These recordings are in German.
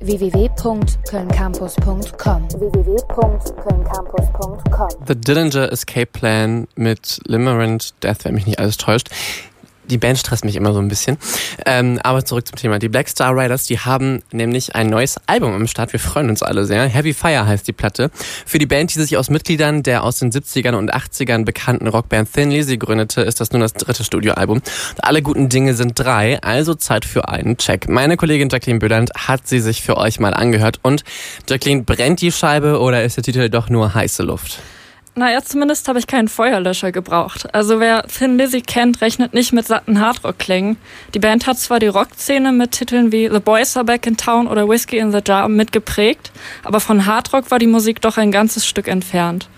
www.kölncampus.com www.kölncampus.com The Dillinger Escape Plan mit Limerent Death, wenn mich nicht alles täuscht die Band stresst mich immer so ein bisschen. Ähm, aber zurück zum Thema. Die Black Star Riders, die haben nämlich ein neues Album am Start. Wir freuen uns alle sehr. Heavy Fire heißt die Platte. Für die Band, die sich aus Mitgliedern der aus den 70ern und 80ern bekannten Rockband Thin Lizzy gründete, ist das nun das dritte Studioalbum. Alle guten Dinge sind drei, also Zeit für einen Check. Meine Kollegin Jacqueline Böland hat sie sich für euch mal angehört. Und Jacqueline, brennt die Scheibe oder ist der Titel doch nur heiße Luft? Naja, zumindest habe ich keinen Feuerlöscher gebraucht. Also wer Thin Lizzy kennt, rechnet nicht mit satten Hardrock-Klängen. Die Band hat zwar die Rockszene mit Titeln wie The Boys Are Back in Town oder Whiskey in the Jar mitgeprägt, aber von Hardrock war die Musik doch ein ganzes Stück entfernt.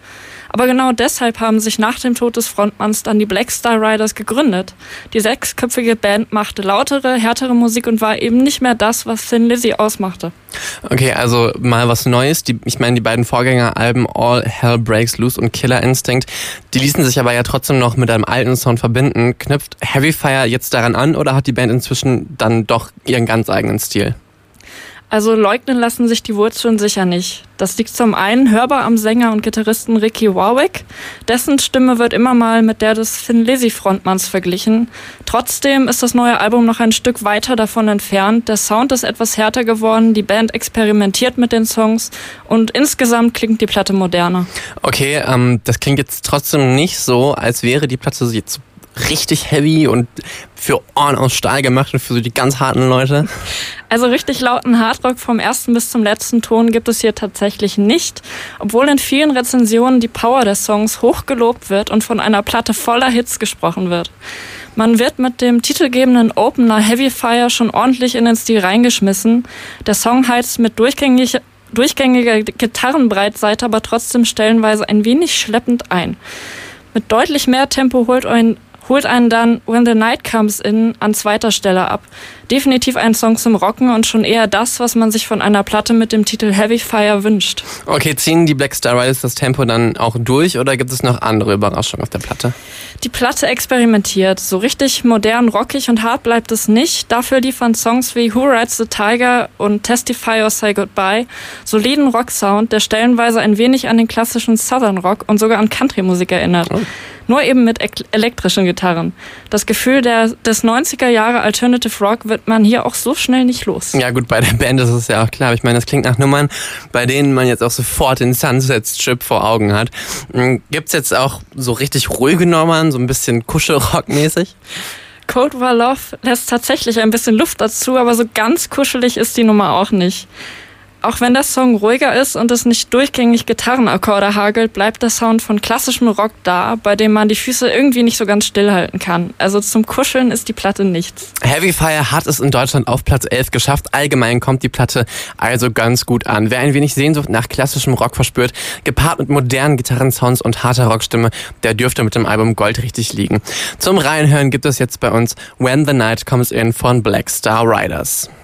Aber genau deshalb haben sich nach dem Tod des Frontmanns dann die Black Star Riders gegründet. Die sechsköpfige Band machte lautere, härtere Musik und war eben nicht mehr das, was Thin Lizzy ausmachte. Okay, also mal was Neues. Die, ich meine, die beiden Vorgängeralben All Hell Breaks Loose und Killer Instinct, die ließen sich aber ja trotzdem noch mit einem alten Sound verbinden. Knüpft Heavy Fire jetzt daran an oder hat die Band inzwischen dann doch ihren ganz eigenen Stil? Also leugnen lassen sich die Wurzeln sicher nicht. Das liegt zum einen hörbar am Sänger und Gitarristen Ricky Warwick. Dessen Stimme wird immer mal mit der des Thin Lizzy Frontmanns verglichen. Trotzdem ist das neue Album noch ein Stück weiter davon entfernt. Der Sound ist etwas härter geworden, die Band experimentiert mit den Songs und insgesamt klingt die Platte moderner. Okay, ähm, das klingt jetzt trotzdem nicht so, als wäre die Platte jetzt richtig heavy und für Ohren aus Stahl gemacht und für so die ganz harten Leute? Also richtig lauten Hardrock vom ersten bis zum letzten Ton gibt es hier tatsächlich nicht, obwohl in vielen Rezensionen die Power der Songs hochgelobt wird und von einer Platte voller Hits gesprochen wird. Man wird mit dem titelgebenden Opener Heavy Fire schon ordentlich in den Stil reingeschmissen. Der Song heizt mit durchgängig, durchgängiger Gitarrenbreitseite, aber trotzdem stellenweise ein wenig schleppend ein. Mit deutlich mehr Tempo holt ein holt einen dann When the Night Comes In an zweiter Stelle ab. Definitiv ein Song zum Rocken und schon eher das, was man sich von einer Platte mit dem Titel Heavy Fire wünscht. Okay, ziehen die Black Star Riders das Tempo dann auch durch oder gibt es noch andere Überraschungen auf der Platte? Die Platte experimentiert. So richtig modern, rockig und hart bleibt es nicht. Dafür liefern Songs wie Who Rides the Tiger und Testify or Say Goodbye soliden Rocksound, der stellenweise ein wenig an den klassischen Southern Rock und sogar an Country-Musik erinnert. Oh nur eben mit elektrischen Gitarren. Das Gefühl der, des 90er Jahre Alternative Rock wird man hier auch so schnell nicht los. Ja gut, bei der Band ist es ja auch klar. Ich meine, das klingt nach Nummern, bei denen man jetzt auch sofort den Sunset Strip vor Augen hat. Hm, gibt's jetzt auch so richtig ruhige Nummern, so ein bisschen Kuschelrock-mäßig? Cold War Love lässt tatsächlich ein bisschen Luft dazu, aber so ganz kuschelig ist die Nummer auch nicht. Auch wenn der Song ruhiger ist und es nicht durchgängig Gitarrenakkorde hagelt, bleibt der Sound von klassischem Rock da, bei dem man die Füße irgendwie nicht so ganz stillhalten kann. Also zum Kuscheln ist die Platte nichts. Heavy Fire hat es in Deutschland auf Platz 11 geschafft. Allgemein kommt die Platte also ganz gut an. Wer ein wenig Sehnsucht nach klassischem Rock verspürt, gepaart mit modernen Gitarrensounds und harter Rockstimme, der dürfte mit dem Album Gold richtig liegen. Zum Reinhören gibt es jetzt bei uns When the Night Comes In von Black Star Riders